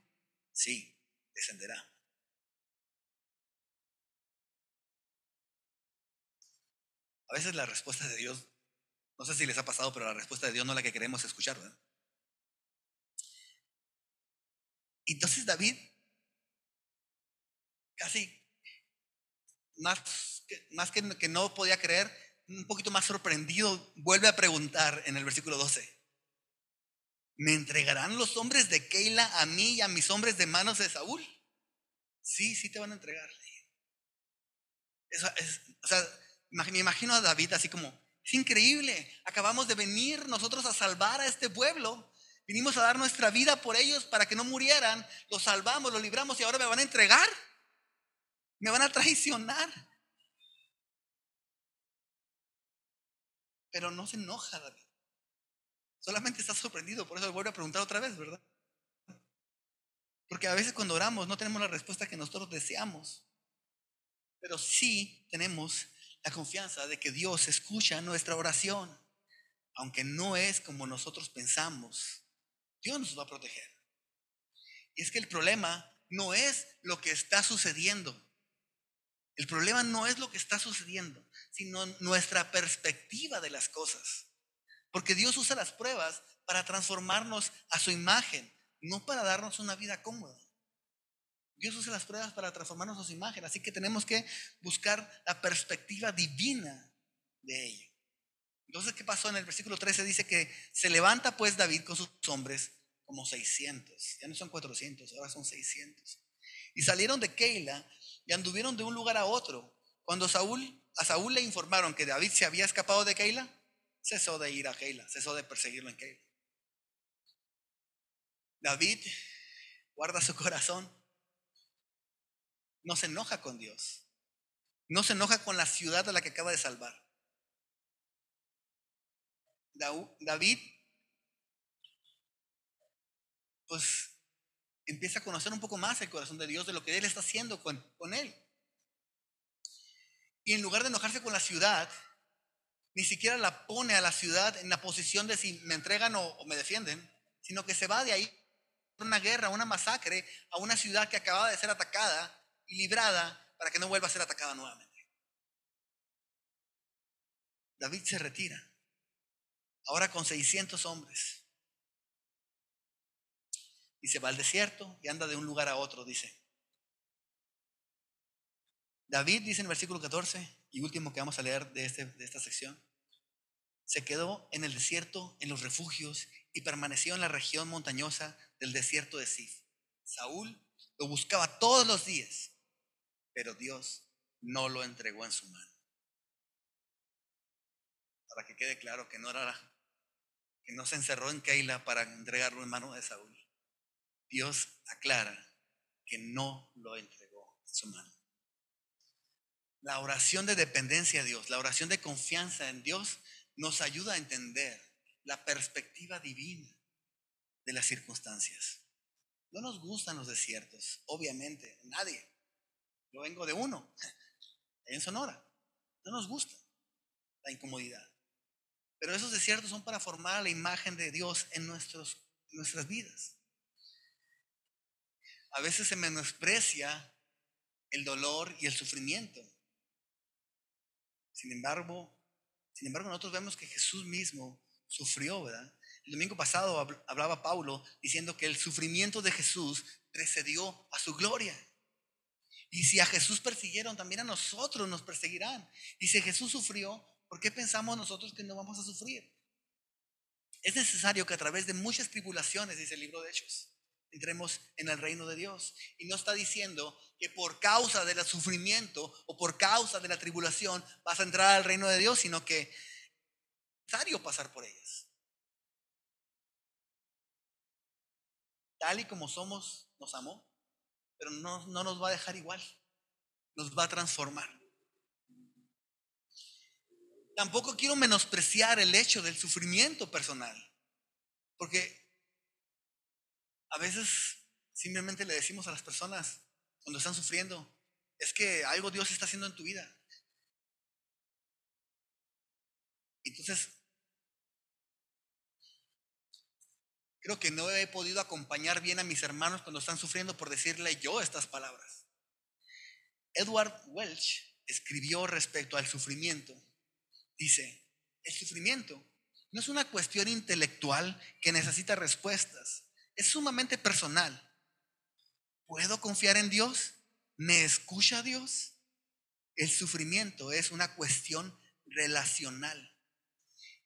sí, descenderá. A veces la respuesta de Dios, no sé si les ha pasado, pero la respuesta de Dios no es la que queremos escuchar, ¿verdad? Entonces David, casi más, que, no podía creer, un poquito más sorprendido, vuelve a preguntar en el versículo 12. ¿Me entregarán los hombres de Keila a mí y a mis hombres de manos de Saúl? Sí, sí te van a entregar. O sea, me imagino a David así como, es increíble, acabamos de venir nosotros a salvar a este pueblo Vinimos a dar nuestra vida por ellos para que no murieran. Los salvamos, los libramos y ahora me van a entregar. Me van a traicionar. Pero no se enoja David. Solamente está sorprendido. Por eso vuelve a preguntar otra vez, ¿verdad? Porque a veces cuando oramos no tenemos la respuesta que nosotros deseamos. Pero sí tenemos la confianza de que Dios escucha nuestra oración. Aunque no es como nosotros pensamos. Dios nos va a proteger. Y es que el problema no es lo que está sucediendo. El problema no es lo que está sucediendo, sino nuestra perspectiva de las cosas. Porque Dios usa las pruebas para transformarnos a su imagen, no para darnos una vida cómoda. Dios usa las pruebas para transformarnos a su imagen, así que tenemos que buscar la perspectiva divina de ello. Entonces, ¿qué pasó en el versículo 13? Dice que se levanta pues David con sus hombres como 600. Ya no son 400, ahora son 600. Y salieron de Keila y anduvieron de un lugar a otro. Cuando Saúl, a Saúl le informaron que David se había escapado de Keila, cesó de ir a Keila, cesó de perseguirlo en Keila. David guarda su corazón. No se enoja con Dios. No se enoja con la ciudad a la que acaba de salvar. David, pues empieza a conocer un poco más el corazón de Dios, de lo que Él está haciendo con, con él. Y en lugar de enojarse con la ciudad, ni siquiera la pone a la ciudad en la posición de si me entregan o, me defienden, sino que se va de ahí a una guerra, una masacre, a una ciudad que acababa de ser atacada y librada para que no vuelva a ser atacada nuevamente. David se retira, ahora con 600 hombres. Y se va al desierto y anda de un lugar a otro, dice. David dice en el versículo 14, y último que vamos a leer de, este, de esta sección, se quedó en el desierto, en los refugios, y permaneció en la región montañosa del desierto de Sif. Saúl lo buscaba todos los días, pero Dios no lo entregó en su mano. Para que quede claro que no era que no se encerró en Keila para entregarlo en mano de Saúl. Dios aclara que no lo entregó en su mano. La oración de dependencia a Dios, la oración de confianza en Dios nos ayuda a entender la perspectiva divina de las circunstancias. No nos gustan los desiertos, obviamente, nadie. Yo vengo de uno, [laughs] en Sonora. No nos gusta la incomodidad. Pero esos desiertos son para formar la imagen de Dios en, nuestros, nuestras vidas. A veces se menosprecia el dolor y el sufrimiento. Sin embargo, sin embargo, nosotros vemos que Jesús mismo sufrió, ¿verdad? El domingo pasado hablaba Pablo diciendo que el sufrimiento de Jesús precedió a su gloria. Y si a Jesús persiguieron, también a nosotros nos perseguirán. Y si Jesús sufrió, ¿por qué pensamos nosotros que no vamos a sufrir? Es necesario que a través de muchas tribulaciones, dice el libro de Hechos, entremos en el reino de Dios. Y no está diciendo que por causa del sufrimiento o por causa de la tribulación vas a entrar al reino de Dios, sino que es necesario pasar por ellas. Tal y como somos, nos amó, pero no, no nos va a dejar igual, nos va a transformar. Tampoco quiero menospreciar el hecho del sufrimiento personal, porque a veces simplemente le decimos a las personas cuando están sufriendo, es que algo Dios está haciendo en tu vida. Entonces, creo que no he podido acompañar bien a mis hermanos cuando están sufriendo por decirle yo estas palabras. Edward Welch escribió respecto al sufrimiento. Dice, el sufrimiento no es una cuestión intelectual que necesita respuestas es sumamente personal. ¿Puedo confiar en Dios? ¿Me escucha Dios? El sufrimiento es una cuestión relacional.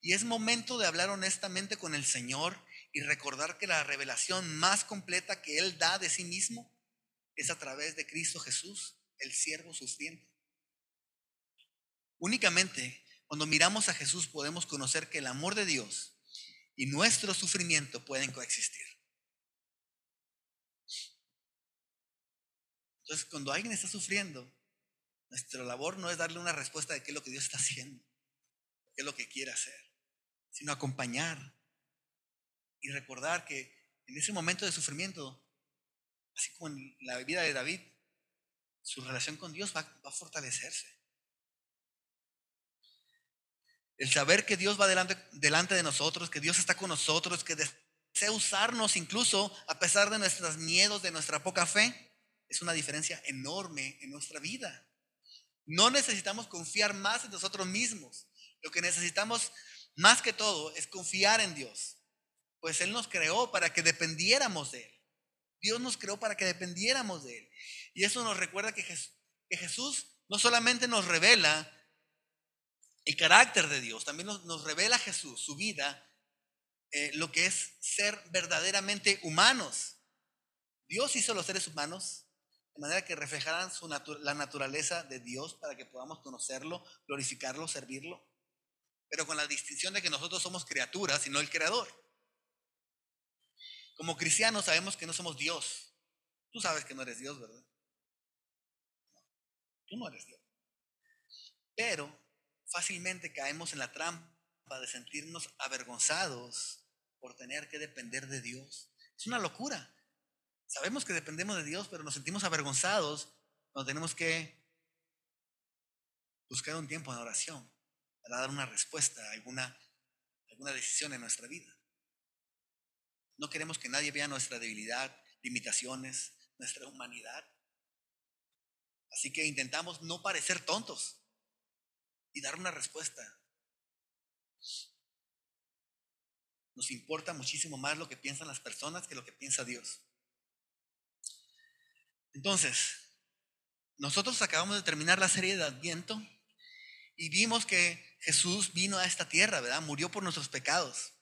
Y es momento de hablar honestamente con el Señor y recordar que la revelación más completa que Él da de sí mismo es a través de Cristo Jesús, el siervo sufriente. Únicamente cuando miramos a Jesús podemos conocer que el amor de Dios y nuestro sufrimiento pueden coexistir. Entonces, cuando alguien está sufriendo, nuestra labor no es darle una respuesta de qué es lo que Dios está haciendo, qué es lo que quiere hacer, sino acompañar y recordar que en ese momento de sufrimiento, así como en la vida de David, su relación con Dios va, a fortalecerse. El saber que Dios va delante, delante de nosotros, que Dios está con nosotros, que desea usarnos incluso a pesar de nuestros miedos, de nuestra poca fe, es una diferencia enorme en nuestra vida. No necesitamos confiar más en nosotros mismos. Lo que necesitamos más que todo es confiar en Dios. Pues Él nos creó para que dependiéramos de Él. Dios nos creó para que dependiéramos de Él. Y eso nos recuerda que Jesús, no solamente nos revela el carácter de Dios, también nos, revela Jesús, su vida, eh, lo que es ser verdaderamente humanos. Dios hizo los seres humanos de manera que reflejaran su la naturaleza de Dios para que podamos conocerlo, glorificarlo, servirlo, pero con la distinción de que nosotros somos criaturas y no el creador. Como cristianos sabemos que no somos Dios. Tú sabes que no eres Dios, ¿verdad? tú no eres Dios. Pero fácilmente caemos en la trampa de sentirnos avergonzados por tener que depender de Dios. Es una locura. Sabemos que dependemos de Dios, pero nos sentimos avergonzados cuando tenemos que buscar un tiempo en oración para dar una respuesta a alguna, alguna decisión en nuestra vida. No queremos que nadie vea nuestra debilidad, limitaciones, nuestra humanidad. Así que intentamos no parecer tontos y dar una respuesta. Nos importa muchísimo más lo que piensan las personas que lo que piensa Dios. Entonces, nosotros acabamos de terminar la serie de Adviento y vimos que Jesús vino a esta tierra, ¿verdad? Murió por nuestros pecados.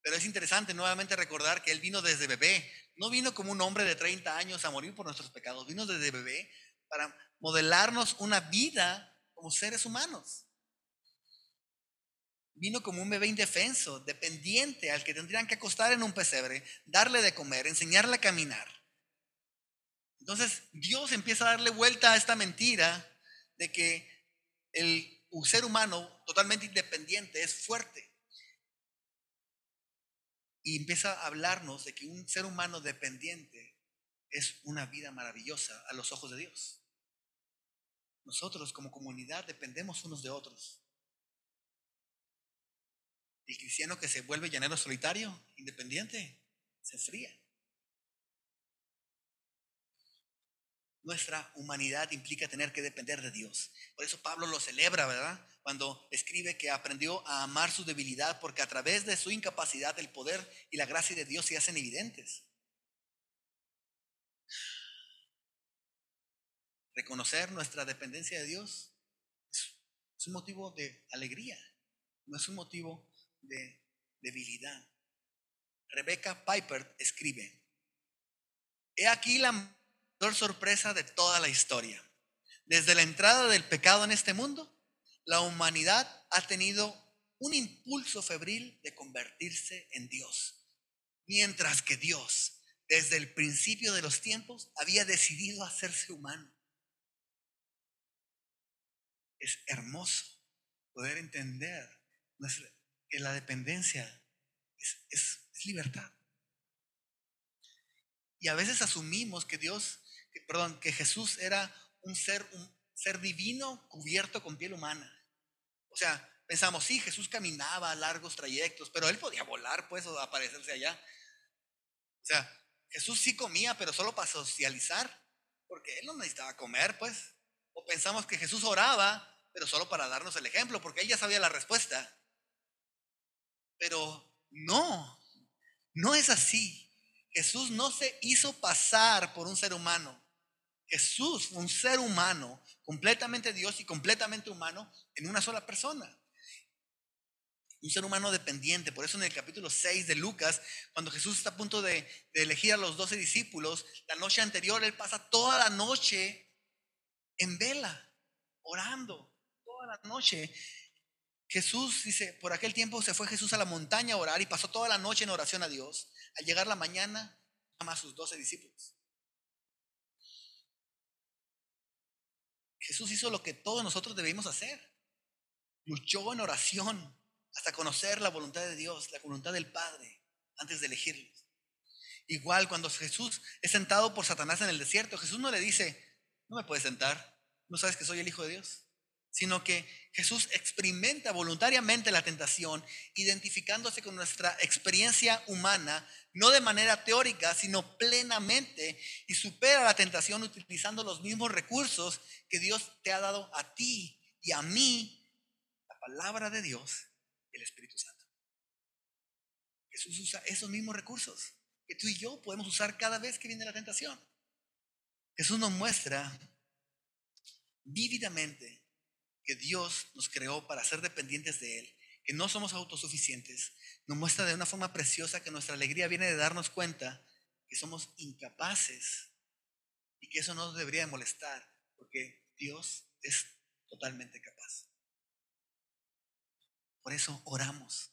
Pero es interesante nuevamente recordar que Él vino desde bebé. No vino como un hombre de 30 años a morir por nuestros pecados. Vino desde bebé para modelarnos una vida como seres humanos. Vino como un bebé indefenso, dependiente, al que tendrían que acostar en un pesebre, darle de comer, enseñarle a caminar. Entonces Dios empieza a darle vuelta a esta mentira de que el ser humano totalmente independiente es fuerte. Y empieza a hablarnos de que un ser humano dependiente es una vida maravillosa a los ojos de Dios. Nosotros como comunidad dependemos unos de otros. El cristiano que se vuelve llanero solitario, independiente, se fría. Nuestra humanidad implica tener que depender de Dios. Por eso Pablo lo celebra, ¿verdad? Cuando escribe que aprendió a amar su debilidad porque a través de su incapacidad el poder y la gracia de Dios se hacen evidentes. Reconocer nuestra dependencia de Dios es un motivo de alegría, no es un motivo de debilidad. Rebecca Piper escribe, he aquí la sorpresa de toda la historia. Desde la entrada del pecado en este mundo, la humanidad ha tenido un impulso febril de convertirse en Dios, mientras que Dios, desde el principio de los tiempos, había decidido hacerse humano. Es hermoso poder entender que la dependencia es, es libertad. Y a veces asumimos que Dios perdón, que Jesús era un ser, un ser divino cubierto con piel humana. O sea, pensamos, sí, Jesús caminaba a largos trayectos, pero él podía volar, pues, o aparecerse allá. O sea, Jesús sí comía, pero solo para socializar, porque él no necesitaba comer, pues. Pensamos que Jesús oraba, pero solo para darnos el ejemplo, porque él ya sabía la respuesta. Pero no, no es así. Jesús no se hizo pasar por un ser humano. Jesús fue un ser humano, completamente Dios y completamente humano en una sola persona. Un ser humano dependiente. Por eso en el capítulo 6 de Lucas, cuando Jesús está a punto de, elegir a los doce discípulos, la noche anterior él pasa toda la noche en vela, orando, toda la noche. Jesús dice, por aquel tiempo se fue Jesús a la montaña a orar y pasó toda la noche en oración a Dios. Al llegar la mañana, llama a sus doce discípulos. Jesús hizo lo que todos nosotros debemos hacer. Luchó en oración hasta conocer la voluntad de Dios, la voluntad del Padre, antes de elegirlos. Igual cuando Jesús es sentado por Satanás en el desierto, Jesús no le dice, no me puedes sentar, no sabes que soy el Hijo de Dios, sino que Jesús experimenta voluntariamente la tentación, identificándose con nuestra experiencia humana, no de manera teórica, sino plenamente, y supera la tentación utilizando los mismos recursos que Dios te ha dado a ti y a mí, la palabra de Dios, el Espíritu Santo. Jesús usa esos mismos recursos que tú y yo podemos usar cada vez que viene la tentación. Jesús nos muestra vívidamente que Dios nos creó para ser dependientes de Él, que no somos autosuficientes, nos muestra de una forma preciosa que nuestra alegría viene de darnos cuenta que somos incapaces y que eso no nos debería molestar, porque Dios es totalmente capaz. Por eso oramos.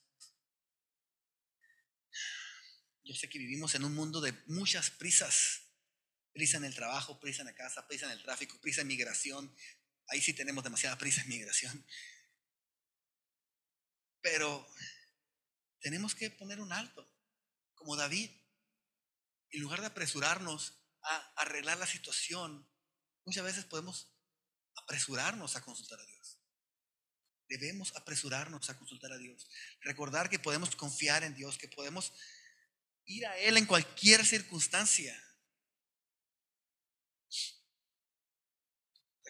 Yo sé que vivimos en un mundo de muchas prisas. Prisa en el trabajo, prisa en la casa, prisa en el tráfico, prisa en migración, Ahí sí tenemos demasiada prisa en migración. Pero tenemos que poner un alto, como David. en lugar de apresurarnos a arreglar la situación, muchas veces podemos apresurarnos a consultar a Dios. Debemos apresurarnos a consultar a Dios. Recordar que podemos confiar en Dios, que podemos ir a Él en cualquier circunstancia.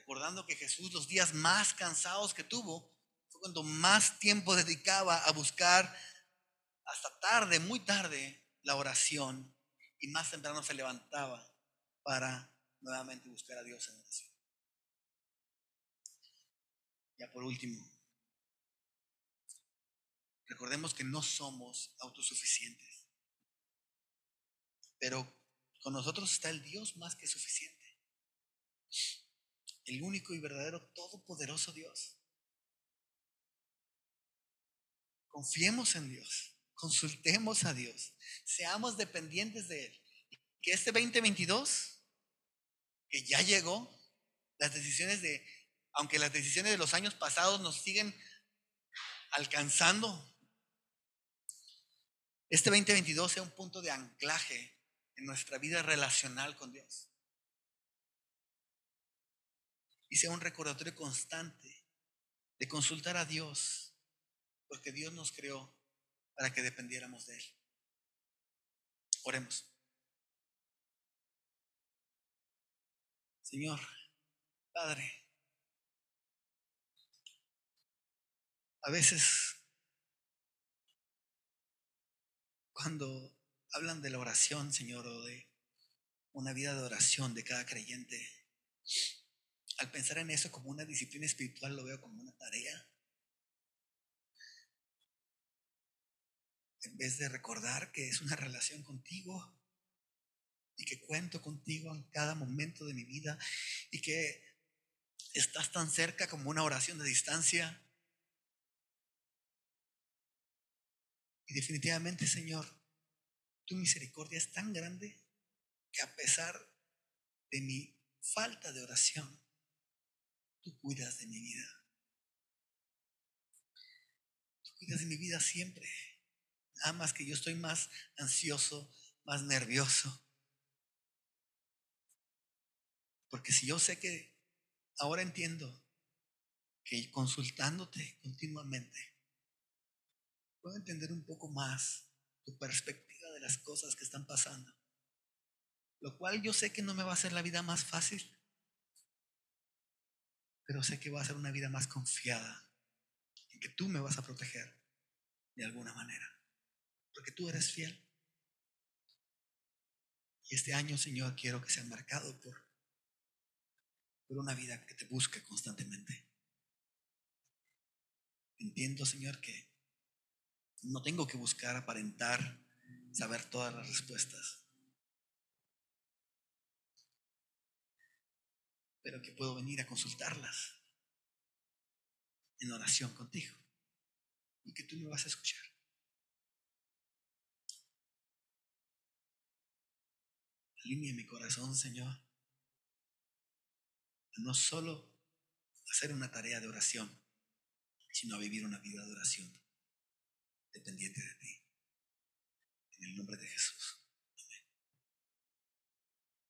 Recordando que Jesús los días más cansados que tuvo fue cuando más tiempo dedicaba a buscar hasta tarde, muy tarde, la oración y más temprano se levantaba para nuevamente buscar a Dios en oración. Ya por último, recordemos que no somos autosuficientes, pero con nosotros está el Dios más que suficiente, el único y verdadero todopoderoso Dios. Confiemos en Dios, consultemos a Dios, seamos dependientes de Él. Que este 2022, que ya llegó, las decisiones de aunque las decisiones de los años pasados nos siguen alcanzando, este 2022 sea un punto de anclaje en nuestra vida relacional con Dios. Y sea un recordatorio constante de consultar a Dios, porque Dios nos creó para que dependiéramos de Él. Oremos. Señor, Padre, A veces, cuando hablan de la oración, Señor, o de una vida de oración de cada creyente, al pensar en eso como una disciplina espiritual, lo veo como una tarea. En vez de recordar que es una relación contigo y que cuento contigo en cada momento de mi vida y que estás tan cerca como una oración de distancia, Y definitivamente, Señor, tu misericordia es tan grande que a pesar de mi falta de oración, tú cuidas de mi vida. Tú cuidas de mi vida siempre. Nada más que yo estoy más ansioso, más nervioso. Porque si yo sé que ahora entiendo que consultándote continuamente, puedo entender un poco más tu perspectiva de las cosas que están pasando. Lo cual yo sé que no me va a hacer la vida más fácil, pero sé que va a ser una vida más confiada en que tú me vas a proteger de alguna manera, porque tú eres fiel. Y este año, Señor, quiero que sea marcado por, por una vida que te busque constantemente. Entiendo, Señor, que no tengo que buscar aparentar, saber todas las respuestas. Pero que puedo venir a consultarlas en oración contigo y que tú me vas a escuchar. Alinea mi corazón, Señor, a no solo hacer una tarea de oración, sino a vivir una vida de oración dependiente de ti. En el nombre de